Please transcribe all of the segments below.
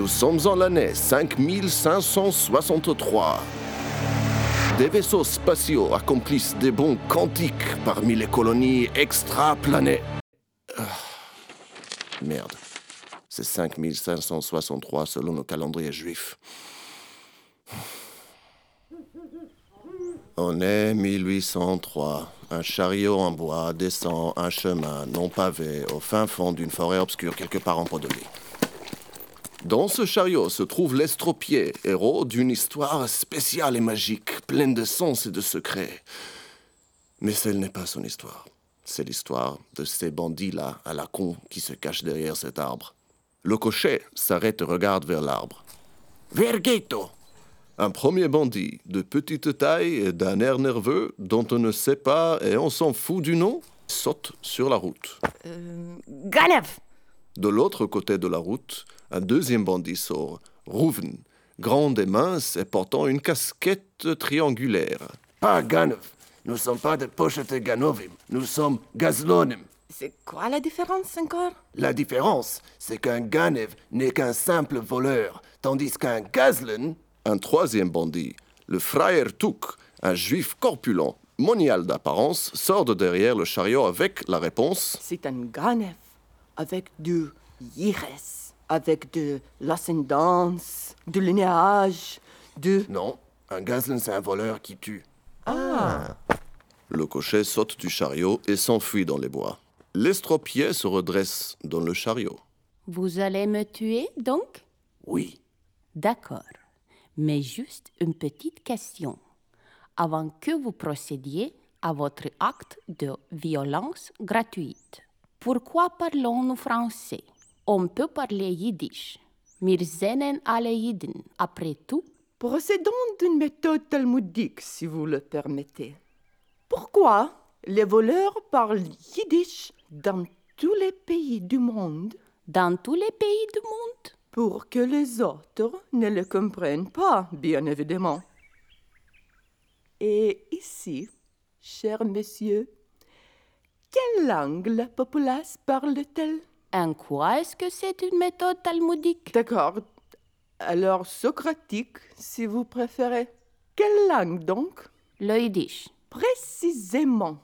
Nous sommes en l'année 5563. Des vaisseaux spatiaux accomplissent des bons quantiques parmi les colonies extraplanées. Ah, Merde. C'est 5563 selon le calendrier juif. On est 1803. Un chariot en bois descend un chemin non pavé au fin fond d'une forêt obscure quelque part en Podolie. Dans ce chariot se trouve l'estropié, héros d'une histoire spéciale et magique, pleine de sens et de secrets. Mais celle n'est pas son histoire. C'est l'histoire de ces bandits-là à la con qui se cachent derrière cet arbre. Le cocher s'arrête et regarde vers l'arbre. Verghetto Un premier bandit, de petite taille et d'un air nerveux, dont on ne sait pas et on s'en fout du nom, saute sur la route. Euh, Ganev De l'autre côté de la route, un deuxième bandit sort, Rouven, grand et mince et portant une casquette triangulaire. Pas Ganov. Nous sommes pas des pochettes Ganovim. Nous sommes Gazlonim. C'est quoi la différence encore? La différence, c'est qu'un Ganev n'est qu'un simple voleur, tandis qu'un Gazlen, un troisième bandit, le Frère Touk, un juif corpulent, monial d'apparence, sort de derrière le chariot avec la réponse C'est un Ganev avec du Yires, avec de l'ascendance, du linéage, de... Non, un Gazlen c'est un voleur qui tue. Ah Le cocher saute du chariot et s'enfuit dans les bois. L'estropié se redresse dans le chariot. Vous allez me tuer donc? Oui. D'accord. Mais juste une petite question. Avant que vous procédiez à votre acte de violence gratuite, pourquoi parlons-nous français? On peut parler yiddish. Wir sehen alle Jiden, après tout. Procédons d'une méthode talmudique, si vous le permettez. Pourquoi les voleurs parlent yiddish dans tous les pays du monde? Dans tous les pays du monde? Pour que les autres ne le comprennent pas, bien évidemment. Et ici, cher monsieur, langue la populace parle-t-elle? En quoi? Est-ce que c'est une méthode talmudique? D'accord. Alors socratique, si vous préférez. Quelle langue donc? Le yiddish. Précisément.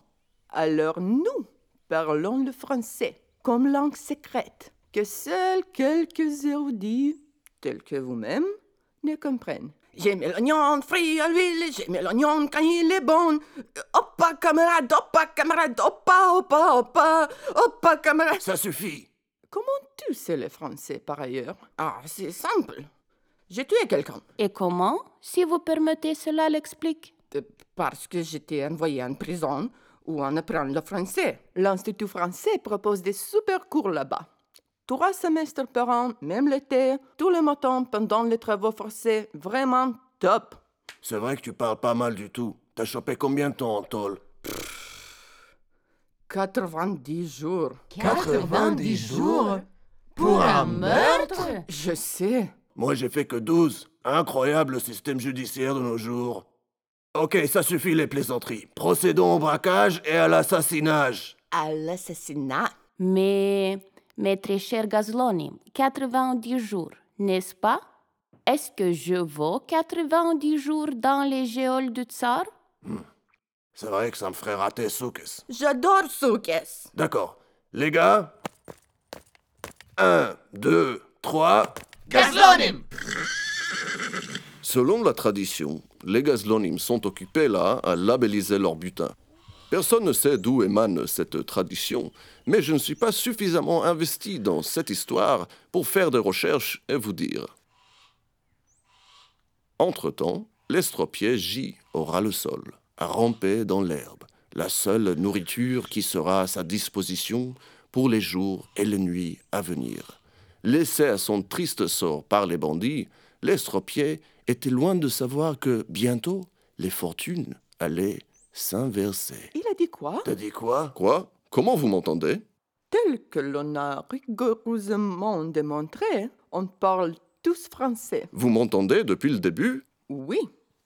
Alors nous parlons le français comme langue secrète que seuls quelques érudits, tels que vous-même, ne comprennent. J'ai mis l'oignon frit à l'huile, j'ai mis l'oignon quand il est bon. Hoppa, camarade, hoppa, camarade, hoppa, hoppa, camarade. Ça suffit. Comment tu sais le français par ailleurs? Ah, c'est simple. J'ai tué quelqu'un. Et comment, si vous permettez cela, l'explique? Euh, Parce que j'étais envoyé en prison où on apprend le français. L'Institut français propose des super cours là-bas. Trois semestres par an, même l'été, tous les matins pendant les travaux forcés, vraiment top. C'est vrai que tu parles pas mal du tout. T'as chopé combien de temps en tôle? 90 jours. 90 jours Pour un meurtre? Je sais. Moi, j'ai fait que 12. Incroyable le système judiciaire de nos jours. Ok, ça suffit les plaisanteries. Procédons au braquage et à l'assassinage. À l'assassinat. Mais, mais très cher Gazloni, 90 jours, n'est-ce pas? Est-ce que je vaux 90 jours dans les géoles du tsar? C'est vrai que ça me ferait rater Soukes. J'adore Soukes. D'accord. Les gars 1, 2, 3. Gazlonim Selon la tradition, les Gazlonim sont occupés là à labelliser leur butin. Personne ne sait d'où émane cette tradition, mais je ne suis pas suffisamment investi dans cette histoire pour faire des recherches et vous dire. Entre-temps, l'estropié gît au ras le sol, à ramper dans l'herbe, la seule nourriture qui sera à sa disposition pour les jours et les nuits à venir. Laissé à son triste sort par les bandits, l'estropié était loin de savoir que bientôt les fortunes allaient s'inverser. Il a dit quoi? T'as dit quoi? Quoi? Comment vous m'entendez? Tel que l'on a rigoureusement démontré, on parle tous français. Vous m'entendez depuis le début? Oui,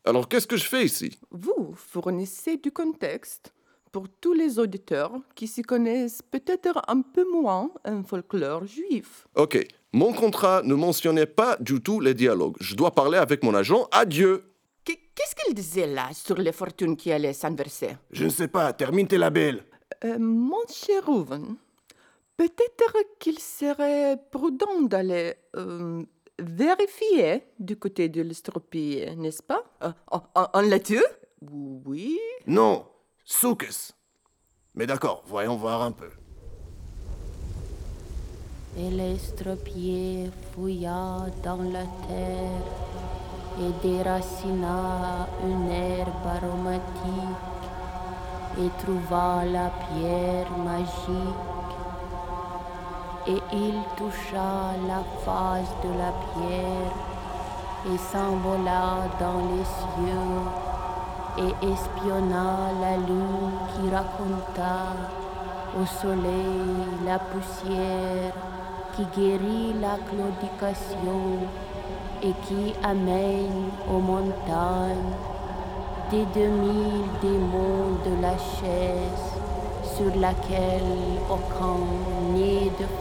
Alors qu'est-ce que je fais ici? Vous fournissez du contexte pour tous les auditeurs qui s'y connaissent peut-être un peu moins en folklore juif. Ok, mon contrat ne mentionnait pas du tout les dialogues. Je dois parler avec mon agent. Adieu. Qu- Qu'est-ce qu'il disait là sur les fortunes qui allaient s'inverser? Je ne sais pas, termine tes labels. Euh, Mon cher Rouven, peut-être qu'il serait prudent d'aller euh, vérifier du côté de l'estropie, n'est-ce pas? Euh, en, en- en latin Oui. Non, Soukes. Mais d'accord, voyons voir un peu. Et l'estropié fouilla dans la terre et déracina une herbe aromatique et trouva la pierre magique. Et il toucha la face de la pierre et s'envola dans les cieux et espionna la lune qui raconta au soleil la poussière qui guérit la claudication et qui amène aux montagnes des demi démons de la chaise sur laquelle aucun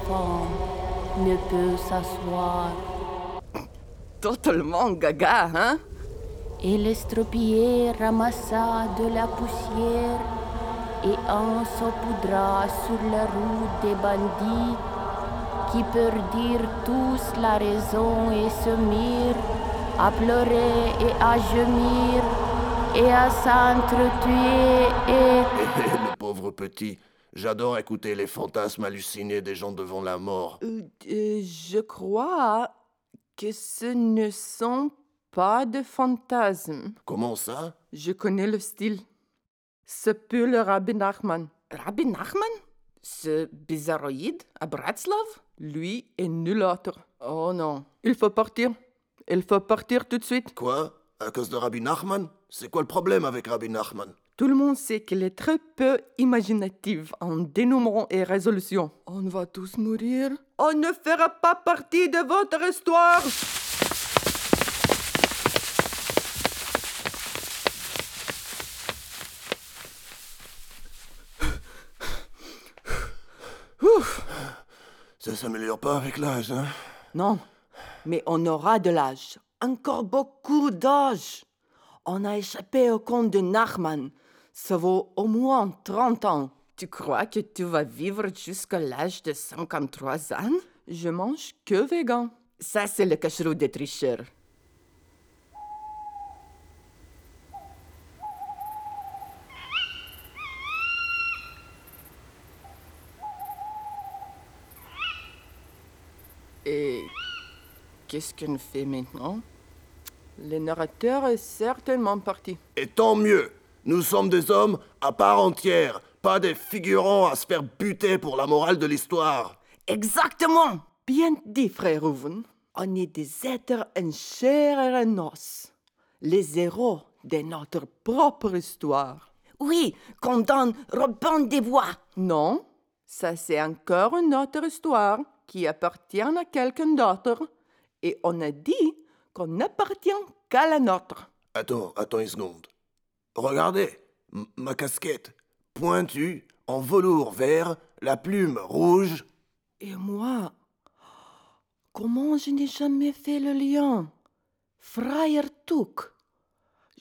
femme ne peut s'asseoir. Totalement gaga, hein? Et l'estropié ramassa de la poussière et en saupoudra sur la route des bandits qui perdirent tous la raison et se mirent à pleurer et à gémir et à s'entretuer et... Hé, hé, le pauvre petit. J'adore écouter les fantasmes hallucinés des gens devant la mort. Euh, euh, Je crois que ce ne sont pas de fantasmes. Comment ça? Je connais le style. Ce peut le Rabbi Nachman. Rabbi Nachman? Ce bizarroïde à Bratslav Lui et nul autre. Oh non. Il faut partir. Il faut partir tout de suite. Quoi? À cause de Rabbi Nachman? C'est quoi le problème avec Rabbi Nachman? Tout le monde sait qu'elle est très peu imaginative en dénouement et résolution. On va tous mourir. On ne fera pas partie de votre histoire. Ça s'améliore pas avec l'âge, hein Non, mais on aura de l'âge. Encore beaucoup d'âge. On a échappé au compte de Nachman. Ça vaut au moins 30 ans. Tu crois que tu vas vivre jusqu'à l'âge de 53 ans? Je mange que vegan. Ça, c'est le cacheroux des tricheurs. Et qu'est-ce qu'on fait maintenant? Le narrateur est certainement parti. Et tant mieux Nous sommes des hommes à part entière, pas des figurants à se faire buter pour la morale de l'histoire. Exactement Bien dit, frère Rouven. On est des êtres en chair et en os. Les héros de notre propre histoire. Oui, qu'on donne Robin des Bois. Non, ça c'est encore une autre histoire qui appartient à quelqu'un d'autre. Et on a dit qu'on n'appartient qu'à la nôtre. Attends, attends une seconde. Regardez, ma casquette, pointue, en velours vert, la plume rouge. Et moi, comment je n'ai jamais fait le lien? Frère Touk.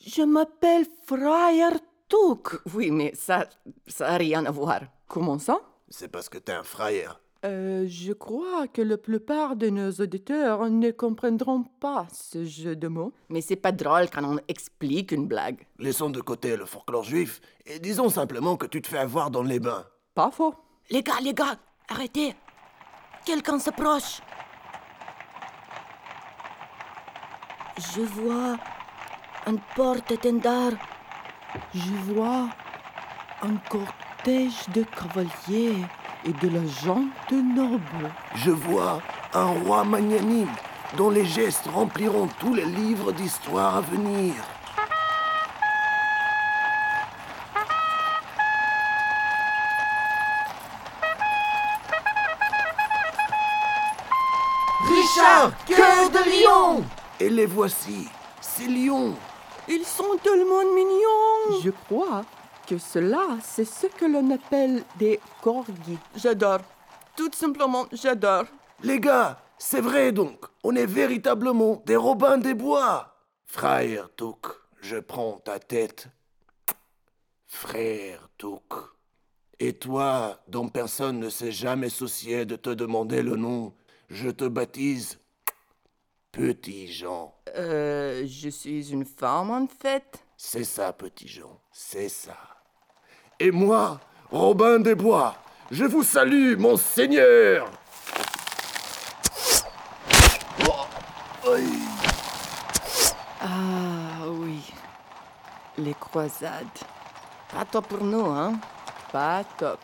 Je m'appelle Frère Touk. Oui, mais ça, ça n'a rien à voir. Comment ça? C'est parce que t'es un frère. Euh, je crois que la plupart de nos auditeurs ne comprendront pas ce jeu de mots. Mais c'est pas drôle quand on explique une blague. Laissons de côté le folklore juif et disons simplement que tu te fais avoir dans les bains. Pas faux. Les gars, les gars, arrêtez. Quelqu'un s'approche. Je vois un porte-étendard. Je vois un cortège de cavaliers et de la gente noble. Je vois un roi magnanime dont les gestes rempliront tous les livres d'histoire à venir. Richard, cœur de lion Et les voici, ces lions. Ils sont tellement mignons. Je crois que cela, c'est ce que l'on appelle des corgis. J'adore. Tout simplement, j'adore. Les gars, c'est vrai donc, on est véritablement des Robins des Bois. Frère Touk, je prends ta tête. Frère Touk. Et toi, dont personne ne s'est jamais soucié de te demander le nom, je te baptise Petit Jean. Euh, je suis une femme en fait. C'est ça, Petit Jean, c'est ça. Et moi, Robin des Bois, je vous salue, mon seigneur. Oh. Ah oui, les croisades. Pas top pour nous, hein Pas top.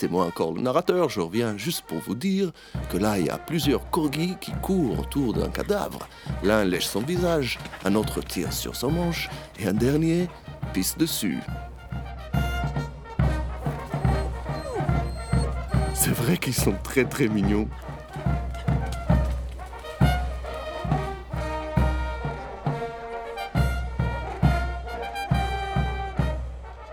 C'est moi encore le narrateur, je reviens juste pour vous dire que là, il y a plusieurs corgis qui courent autour d'un cadavre. L'un lèche son visage, un autre tire sur son manche, et un dernier pisse dessus. C'est vrai qu'ils sont très très mignons.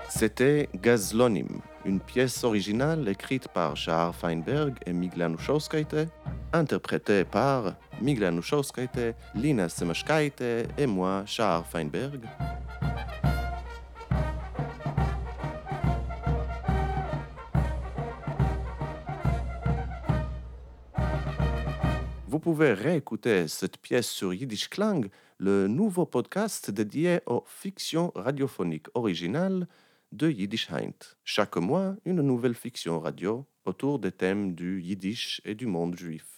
C'était Gazlonim, une pièce originale écrite par Shahar Feinberg et Migla Nuszowskaite, interprétée par Migla Nuszowskaite, Lina Semashkaite et moi, Shahar Feinberg. Vous pouvez réécouter cette pièce sur Yiddish Klang, le nouveau podcast dédié aux fictions radiophoniques originales de Yiddish Heint. Chaque mois, une nouvelle fiction radio autour des thèmes du Yiddish et du monde juif.